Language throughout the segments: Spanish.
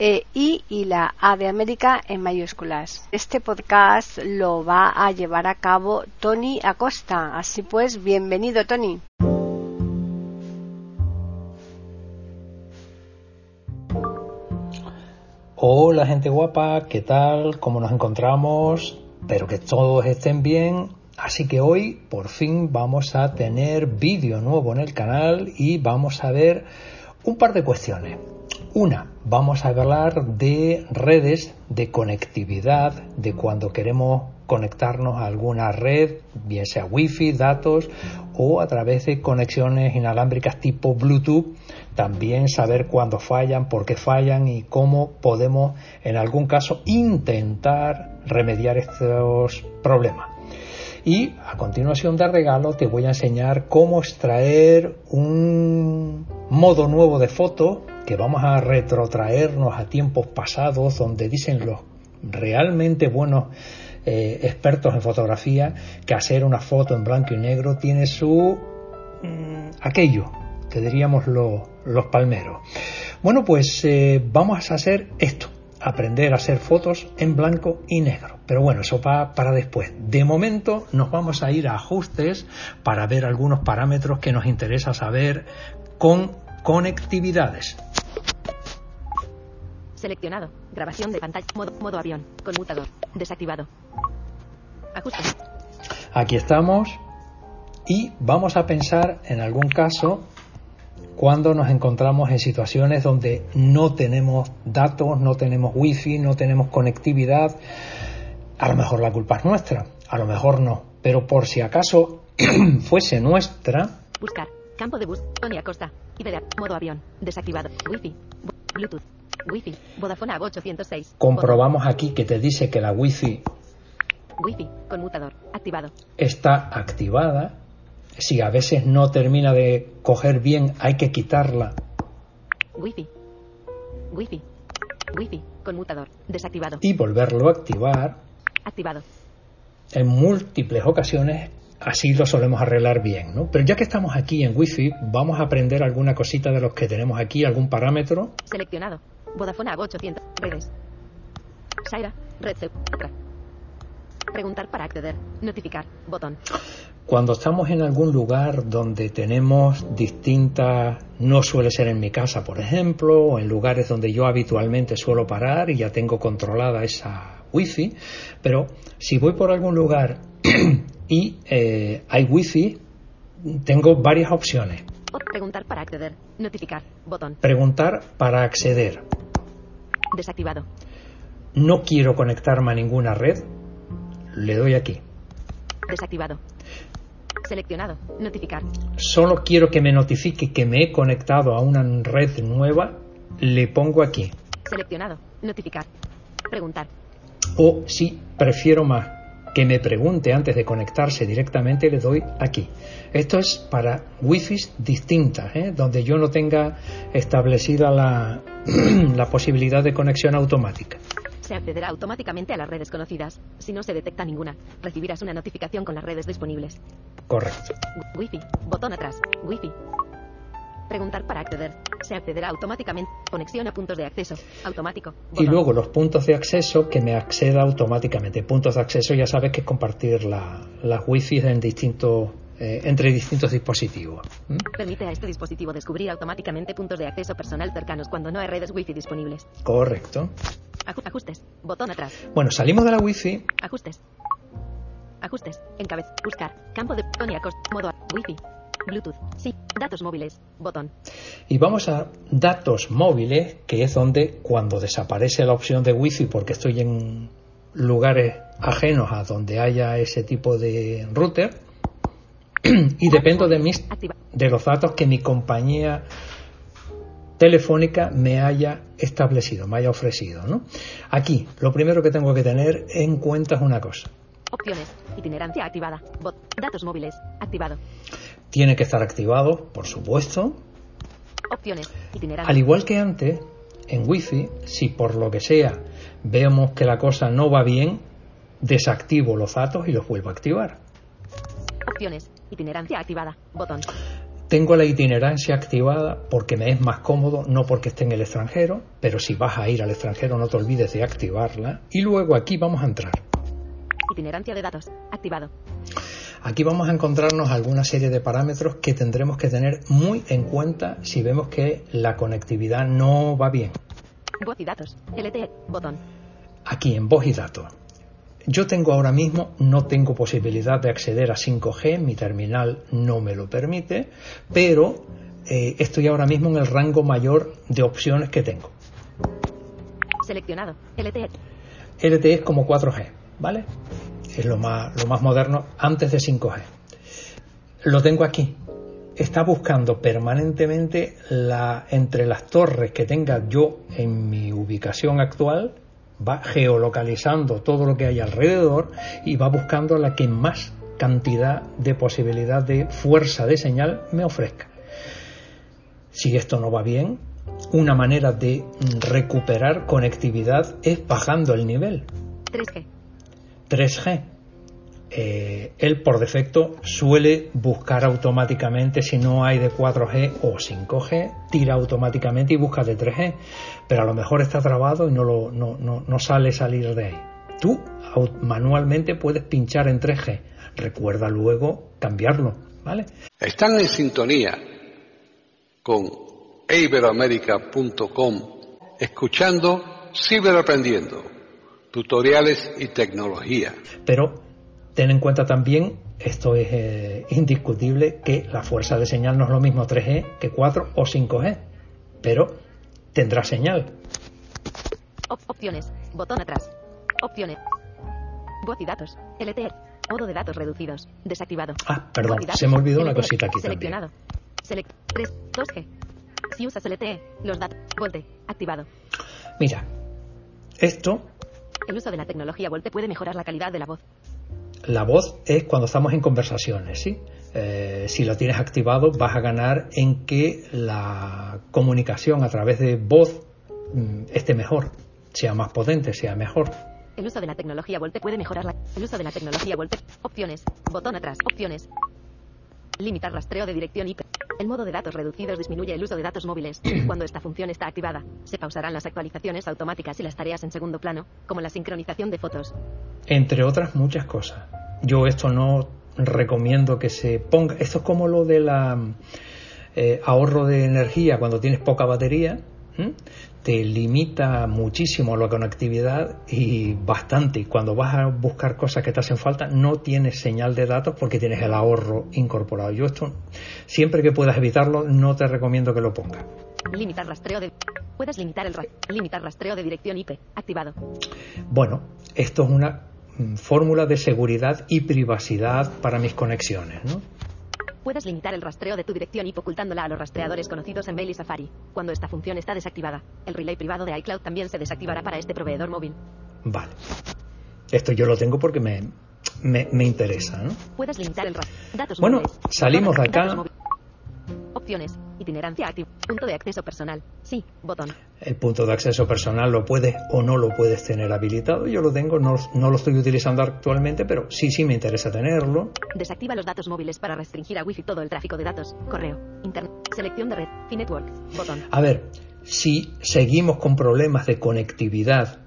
e I y la A de América en mayúsculas. Este podcast lo va a llevar a cabo Tony Acosta. Así pues, bienvenido Tony. Hola gente guapa, ¿qué tal? ¿Cómo nos encontramos? Espero que todos estén bien. Así que hoy por fin vamos a tener vídeo nuevo en el canal y vamos a ver un par de cuestiones. Una, vamos a hablar de redes, de conectividad, de cuando queremos conectarnos a alguna red, bien sea wifi, datos o a través de conexiones inalámbricas tipo Bluetooth, también saber cuándo fallan, por qué fallan y cómo podemos en algún caso intentar remediar estos problemas. Y a continuación de regalo te voy a enseñar cómo extraer un modo nuevo de foto que vamos a retrotraernos a tiempos pasados donde dicen los realmente buenos eh, expertos en fotografía que hacer una foto en blanco y negro tiene su mm, aquello que diríamos los palmeros. Bueno, pues eh, vamos a hacer esto, aprender a hacer fotos en blanco y negro. Pero bueno, eso va para después. De momento nos vamos a ir a ajustes para ver algunos parámetros que nos interesa saber con conectividades. Seleccionado. Grabación de pantalla. Modo, modo avión. Conmutador. Desactivado. Ajuste. Aquí estamos. Y vamos a pensar en algún caso cuando nos encontramos en situaciones donde no tenemos datos, no tenemos wifi, no tenemos conectividad. A lo mejor la culpa es nuestra, a lo mejor no. Pero por si acaso fuese nuestra. Buscar. Campo de bus. Tony Acosta. Iberia. Modo avión. Desactivado. Wi-Fi. Bluetooth. Wi-Fi. Vodafone 806. Comprobamos aquí que te dice que la Wi-Fi. Wi-Fi. Conmutador. Activado. Está activada. Si a veces no termina de coger bien, hay que quitarla. Wi-Fi. Wi-Fi. Wi-Fi. Conmutador. Desactivado. Y volverlo a activar. Activado. En múltiples ocasiones así lo solemos arreglar bien, ¿no? Pero ya que estamos aquí en Wi-Fi, vamos a aprender alguna cosita de los que tenemos aquí, algún parámetro. Seleccionado. Vodafone 800. Redes. Saira. Red Preguntar para acceder. Notificar. Botón. Cuando estamos en algún lugar donde tenemos distintas, no suele ser en mi casa, por ejemplo, o en lugares donde yo habitualmente suelo parar y ya tengo controlada esa wifi, pero si voy por algún lugar y eh, hay wifi, tengo varias opciones. Preguntar para acceder. Notificar. Botón. Preguntar para acceder. Desactivado. No quiero conectarme a ninguna red. Le doy aquí. Desactivado. Seleccionado. Notificar. Solo quiero que me notifique que me he conectado a una red nueva. Le pongo aquí. Seleccionado. Notificar. Preguntar. O si prefiero más que me pregunte antes de conectarse directamente, le doy aquí. Esto es para wifi distintas, ¿eh? donde yo no tenga establecida la, la posibilidad de conexión automática. Se accederá automáticamente a las redes conocidas. Si no se detecta ninguna, recibirás una notificación con las redes disponibles. Correcto. Wi-Fi. Botón atrás. Wi-Fi. Preguntar para acceder. Se accederá automáticamente. Conexión a puntos de acceso. Automático. Y luego los puntos de acceso que me acceda automáticamente. Puntos de acceso ya sabes que es compartir la, las wifi en distintos eh, entre distintos dispositivos. ¿Mm? Permite a este dispositivo descubrir automáticamente puntos de acceso personal cercanos cuando no hay redes wifi disponibles. Correcto. Ajustes. Botón atrás. Bueno, salimos de la wifi. Ajustes. Ajustes. Encabez. Buscar. Campo de Tony Acosta. Modo Wi-Fi. Bluetooth. Sí. Datos móviles. Botón. Y vamos a datos móviles, que es donde cuando desaparece la opción de Wi-Fi porque estoy en lugares ajenos a donde haya ese tipo de router y dependo de mis de los datos que mi compañía telefónica me haya establecido, me haya ofrecido, ¿no? Aquí, lo primero que tengo que tener en cuenta es una cosa. Opciones. Itinerancia activada. Bot. Datos móviles. Activado. Tiene que estar activado, por supuesto, Opciones. Al igual que antes, en Wi-Fi, si por lo que sea vemos que la cosa no va bien, desactivo los datos y los vuelvo a activar. Opciones. Itinerancia activada. Botón. Tengo la itinerancia activada porque me es más cómodo, no porque esté en el extranjero, pero si vas a ir al extranjero no te olvides de activarla. Y luego aquí vamos a entrar. Itinerancia de datos. Activado. Aquí vamos a encontrarnos alguna serie de parámetros que tendremos que tener muy en cuenta si vemos que la conectividad no va bien. Voz y datos. LTE. Botón. aquí en voz y datos. Yo tengo ahora mismo, no tengo posibilidad de acceder a 5G, mi terminal no me lo permite, pero eh, estoy ahora mismo en el rango mayor de opciones que tengo. Seleccionado. LTE. LTE es como 4G, ¿vale? Es lo más, lo más moderno antes de 5G. Lo tengo aquí. Está buscando permanentemente la, entre las torres que tenga yo en mi ubicación actual, va geolocalizando todo lo que hay alrededor y va buscando la que más cantidad de posibilidad de fuerza de señal me ofrezca. Si esto no va bien, una manera de recuperar conectividad es bajando el nivel. 3G. 3G. Eh, él por defecto suele buscar automáticamente si no hay de 4G o 5G, tira automáticamente y busca de 3G, pero a lo mejor está trabado y no, lo, no, sale salir de ahí. Tú manualmente puedes pinchar en 3G, recuerda luego cambiarlo, ¿vale? Están en sintonía con iberoamerica.com escuchando Ciberaprendiendo, tutoriales y tecnología. Pero ten en cuenta también, esto es eh, indiscutible, que la fuerza de señal no es lo mismo 3G que 4 o 5G, pero tendrá señal. Op- opciones. Botón atrás. Opciones. Voz y datos. LTE. Modo de datos reducidos. Desactivado. Ah, perdón, se me olvidó una cosita aquí también. Seleccionado. Select 3. 2G. Si usas LTE, los datos. Volte. Activado. Mira, esto, El uso de la tecnología Volte puede mejorar la calidad de la voz. la voz es cuando estamos en conversaciones, ¿sí? Eh, si lo tienes activado vas a ganar en que la comunicación a través de voz mm, esté mejor, sea más potente, sea mejor. El uso de la tecnología Volte puede mejorar la... El uso de la tecnología Volte. Opciones. Botón atrás. Opciones. Limitar rastreo de dirección IP. El modo de datos reducidos disminuye el uso de datos móviles. Cuando esta función está activada, se pausarán las actualizaciones automáticas y las tareas en segundo plano, como la sincronización de fotos. entre otras muchas cosas. Yo esto no recomiendo que se ponga. Esto es como lo de la eh, ahorro de energía cuando tienes poca batería. ¿M? Te limita muchísimo la conectividad y bastante. Y Cuando vas a buscar cosas que te hacen falta, no tienes señal de datos porque tienes el ahorro incorporado. Yo esto, siempre que puedas evitarlo, no te recomiendo que lo pongas. Limitar rastreo de... Puedes limitar el ra- limitar rastreo de dirección IP. Activado. Bueno, esto es una mm, fórmula de seguridad y privacidad para mis conexiones, ¿no? Puedes limitar el rastreo de tu dirección IP ocultándola a los rastreadores conocidos en Mail y Safari. Cuando esta función está desactivada, el relay privado de iCloud también se desactivará para este proveedor móvil. Vale. Esto yo lo tengo porque me, me, me interesa, ¿no? Puedes limitar el ra- datos Bueno, móviles. salimos de acá. Opciones. Itinerancia activa. Punto de acceso personal. Sí. Botón. El punto de acceso personal lo puedes o no lo puedes tener habilitado. Yo lo tengo, no, no lo estoy utilizando actualmente, pero sí, sí me interesa tenerlo. Desactiva los datos móviles para restringir a Wi-Fi todo el tráfico de datos. Correo. Internet. Selección de red. Network. Botón. A ver, si seguimos con problemas de conectividad,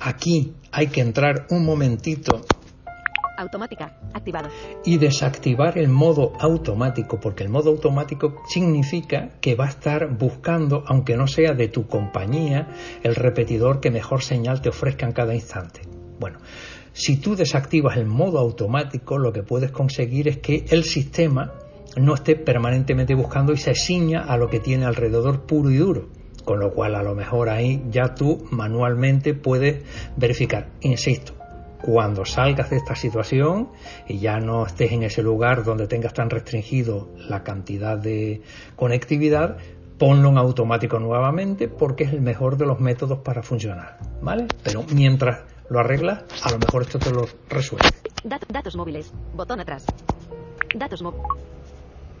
aquí hay que entrar un momentito Automática. Activado. y desactivar el modo automático, porque el modo automático significa que va a estar buscando, aunque no sea de tu compañía, el repetidor que mejor señal te ofrezca en cada instante. Bueno, si tú desactivas el modo automático, lo que puedes conseguir es que el sistema no esté permanentemente buscando y se ciña a lo que tiene alrededor puro y duro. Con lo cual a lo mejor ahí ya tú manualmente puedes verificar. Insisto, cuando salgas de esta situación y ya no estés en ese lugar donde tengas tan restringido la cantidad de conectividad, ponlo en automático nuevamente porque es el mejor de los métodos para funcionar, ¿vale? Pero mientras lo arreglas, a lo mejor esto te lo resuelve. datos móviles. Botón atrás. Datos móviles.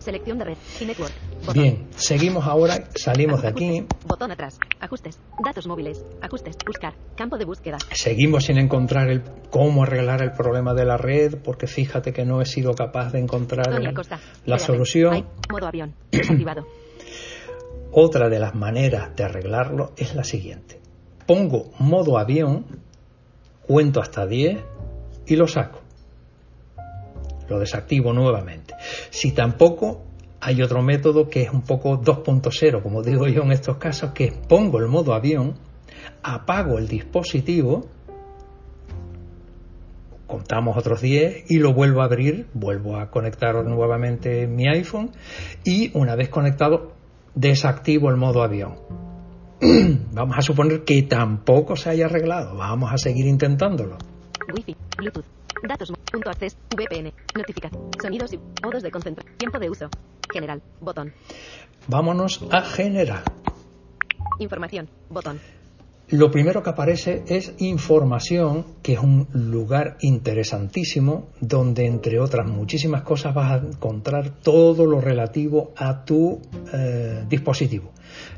Selección de red. Y network. Bien, seguimos ahora, salimos de aquí. Botón atrás. Ajustes. Datos móviles. Ajustes. Buscar. Campo de búsqueda. Seguimos sin encontrar el cómo arreglar el problema de la red, porque fíjate que no he sido capaz de encontrar la solución. modo avión. Activado. Otra de las maneras de arreglarlo es la siguiente. Pongo modo avión, cuento hasta 10 y lo saco lo desactivo nuevamente. Si tampoco hay otro método que es un poco 2.0, como digo yo en estos casos, que pongo el modo avión, apago el dispositivo, contamos otros 10 y lo vuelvo a abrir, vuelvo a conectar nuevamente mi iPhone y una vez conectado desactivo el modo avión. Vamos a suponer que tampoco se haya arreglado, vamos a seguir intentándolo. Punto. VPN. Notificación. Sonidos y modos de concentración. Tiempo de uso. General. Botón. Vámonos a general. Información. Botón. Lo primero que aparece es información, que es un lugar interesantísimo, donde entre otras muchísimas cosas vas a encontrar todo lo relativo a tu eh, dispositivo.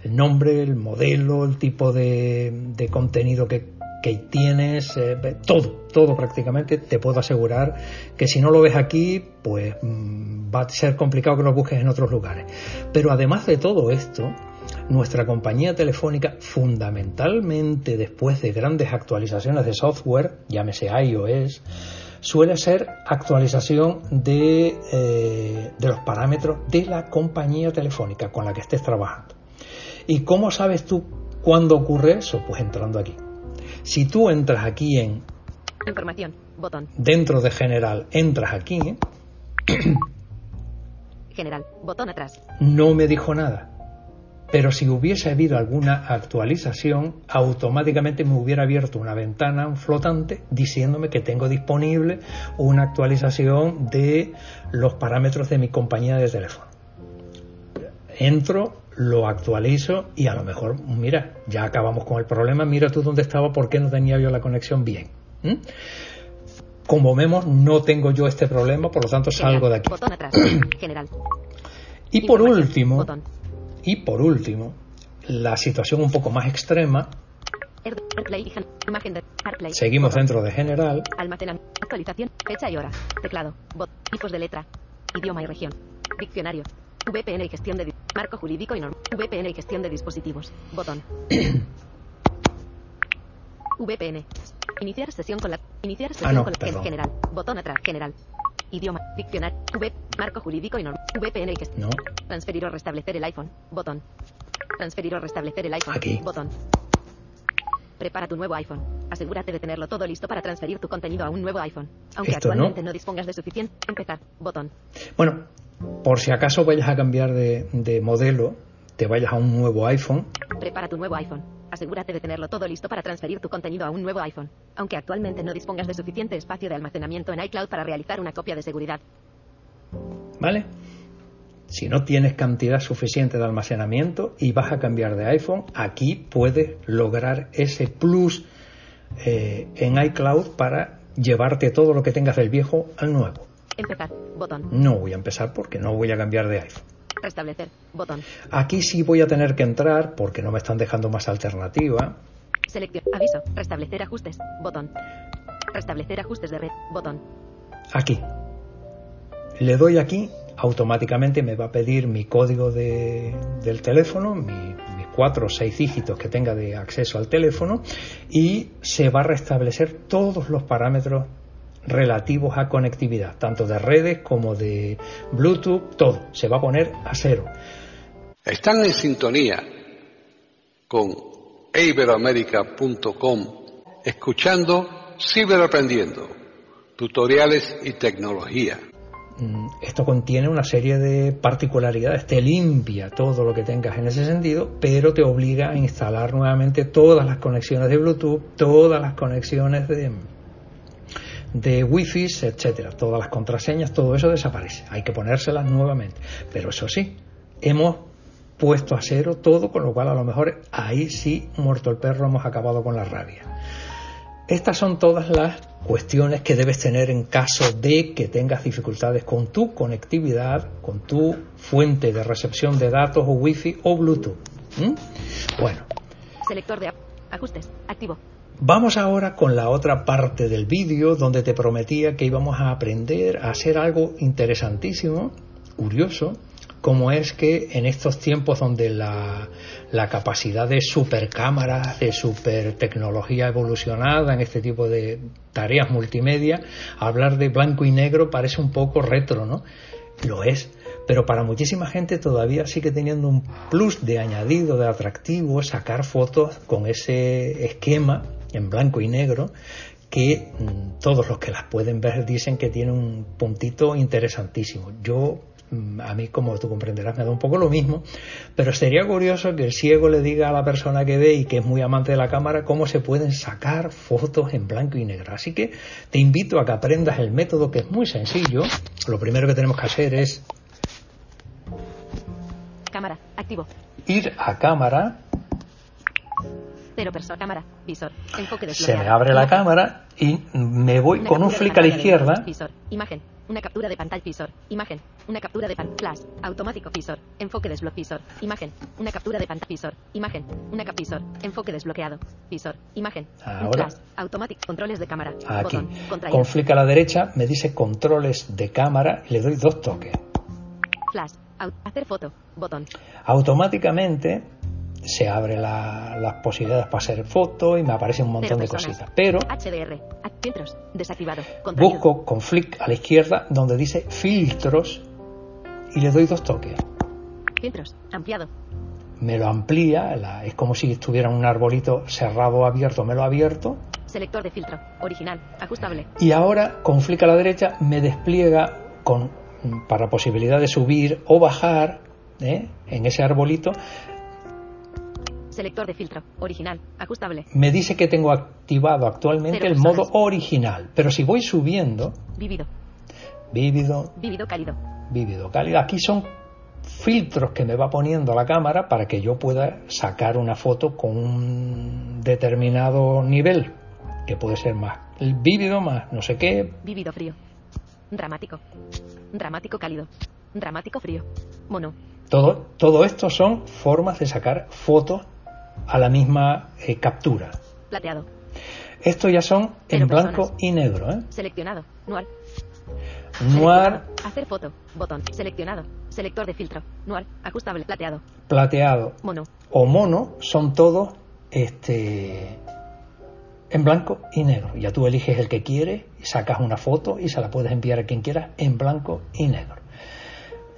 El nombre, el modelo, el tipo de, de contenido que que tienes, eh, todo, todo prácticamente, te puedo asegurar que si no lo ves aquí, pues mm, va a ser complicado que lo busques en otros lugares. Pero además de todo esto, nuestra compañía telefónica, fundamentalmente después de grandes actualizaciones de software, llámese iOS, suele ser actualización de, eh, de los parámetros de la compañía telefónica con la que estés trabajando. ¿Y cómo sabes tú cuándo ocurre eso? Pues entrando aquí. Si tú entras aquí en Información, botón. Dentro de general, entras aquí. General, botón atrás. No me dijo nada. Pero si hubiese habido alguna actualización, automáticamente me hubiera abierto una ventana flotante diciéndome que tengo disponible una actualización de los parámetros de mi compañía de teléfono. Entro, lo actualizo y a lo mejor, mira, ya acabamos con el problema, mira tú dónde estaba, por qué no tenía yo la conexión bien. Como vemos, no tengo yo este problema, por lo tanto salgo de aquí. Y por último, y por último, la situación un poco más extrema. Seguimos dentro de general. Almacenamiento, actualización, fecha y hora, teclado, tipos de letra, idioma y región, diccionario, VPN y gestión de marco jurídico y normal. VPN y gestión de dispositivos. Botón. VPN. Iniciar sesión con la iniciar sesión ah, con la general. Botón atrás general. Idioma, diccionario, V, marco jurídico y normal. VPN y gestión. No. Transferir o restablecer el iPhone. Botón. Transferir o restablecer el iPhone. Aquí. Botón. Prepara tu nuevo iPhone. Asegúrate de tenerlo todo listo para transferir tu contenido a un nuevo iPhone. Aunque actualmente no dispongas de suficiente. Empezar. Botón. Bueno, por si acaso vayas a cambiar de, modelo, te vayas a un nuevo iPhone. Prepara tu nuevo iPhone. Asegúrate de tenerlo todo listo para transferir tu contenido a un nuevo iPhone, aunque actualmente no dispongas de suficiente espacio de almacenamiento en iCloud para realizar una copia de seguridad. ¿Vale? Si no tienes cantidad suficiente de almacenamiento y vas a cambiar de iPhone, aquí puedes lograr ese plus eh, en iCloud para llevarte todo lo que tengas del viejo al nuevo. Empezar. Botón. No voy a empezar porque no voy a cambiar de iPhone. Restablecer. Botón. Aquí sí voy a tener que entrar porque no me están dejando más alternativa. Selección. Aviso. Restablecer ajustes. Botón. Restablecer ajustes de red. Botón. Aquí. Le doy aquí, automáticamente me va a pedir mi código de, del teléfono, mis cuatro o seis dígitos que tenga de acceso al teléfono y se va a restablecer todos los parámetros relativos a conectividad, tanto de redes como de Bluetooth, todo, se va a poner a cero. Están en sintonía con iberoamerica.com, escuchando Ciberaprendiendo, tutoriales y tecnología. mm, esto contiene una serie de particularidades, te limpia todo lo que tengas en ese sentido, pero te obliga a instalar nuevamente todas las conexiones de Bluetooth, todas las conexiones de, de Wi-Fi, etcétera, todas las contraseñas, todo eso desaparece. Hay que ponérselas nuevamente. Pero eso sí, hemos puesto a cero todo, con lo cual a lo mejor ahí sí, muerto el perro, hemos acabado con la rabia. Estas son todas las cuestiones que debes tener en caso de que tengas dificultades con tu conectividad, con tu fuente de recepción de datos o Wi-Fi o Bluetooth. Bueno. Selector de ajustes, activo. Vamos ahora con la otra parte del vídeo donde te prometía que íbamos a aprender a hacer algo interesantísimo, curioso, como es que en estos tiempos donde la, capacidad de supercámaras, de super tecnología evolucionada en este tipo de tareas multimedia, hablar de blanco y negro parece un poco retro, ¿no? Lo es, pero para muchísima gente todavía sigue teniendo un plus de añadido, de atractivo, sacar fotos con ese esquema en blanco y negro que mm, todos los que las pueden ver dicen que tiene un puntito interesantísimo. Yo Mm, a mí, como tú comprenderás, me da un poco lo mismo, pero sería curioso que el ciego le diga a la persona que ve y que es muy amante de la cámara cómo se pueden sacar fotos en blanco y negro. Así que te invito a que aprendas el método que es muy sencillo. Lo primero que tenemos que hacer es cámara, activo. Ir a cámara. Pero persona, cámara, visor, enfoque Se me abre la cámara y me voy con un flick a la izquierda. Visor, imagen, una captura de pantalla visor. Imagen. Una captura de pantalla. Flash. Automático visor. Enfoque desbloqueado. Visor. Imagen. Una captura de pantalla visor. Imagen. Una cap visor. Enfoque desbloqueado. Visor. Imagen. Ahora. Flash. Automático. Controles de cámara. Aquí. con flick a la derecha me dice controles de cámara y le doy dos toques. Flash. Hacer foto. Botón. Automáticamente se abre las posibilidades para hacer fotos y me aparece un montón de cositas. Pero HDR, filtros, desactivado. Busco con flick a la izquierda donde dice filtros y le doy dos toques. Filtros, ampliado. Me lo amplía, es como si estuviera un arbolito cerrado o abierto, me lo abierto. Selector de filtro, original, ajustable. Y ahora con flick a la derecha me despliega con para posibilidad de subir o bajar ¿eh? en ese arbolito Selector de filtro. Original. Ajustable. Me dice que tengo activado actualmente el modo original. Pero si voy subiendo. Vívido. Vívido. Vívido cálido. Vívido cálido. Aquí son filtros que me va poniendo la cámara para que yo pueda sacar una foto con un determinado nivel. Que puede ser más vívido, más no sé qué. Vívido frío. Dramático. Dramático cálido. Dramático frío. Mono. Todo, todo esto son formas de sacar fotos a la misma eh, captura. Plateado. Estos ya son en blanco y negro. ¿eh? Seleccionado. Noir. Noir. Hacer foto. Botón. Seleccionado. Selector de filtro. Noir. Ajustable. Plateado. Plateado. Mono. O mono son todos este, en blanco y negro. Ya tú eliges el que quieres sacas una foto y se la puedes enviar a quien quieras en blanco y negro.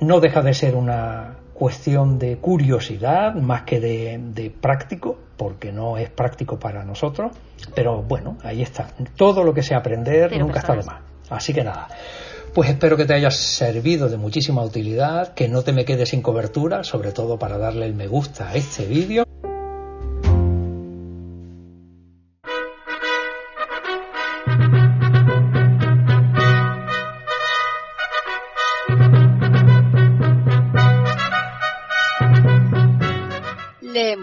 No deja de ser una, cuestión de curiosidad más que de, práctico, porque no es práctico para nosotros, pero bueno, ahí está. Todo lo que sea aprender nunca está de más. Así que nada. Pues espero que te haya servido de muchísima utilidad, que no te me quedes sin cobertura, sobre todo para darle el me gusta a este vídeo.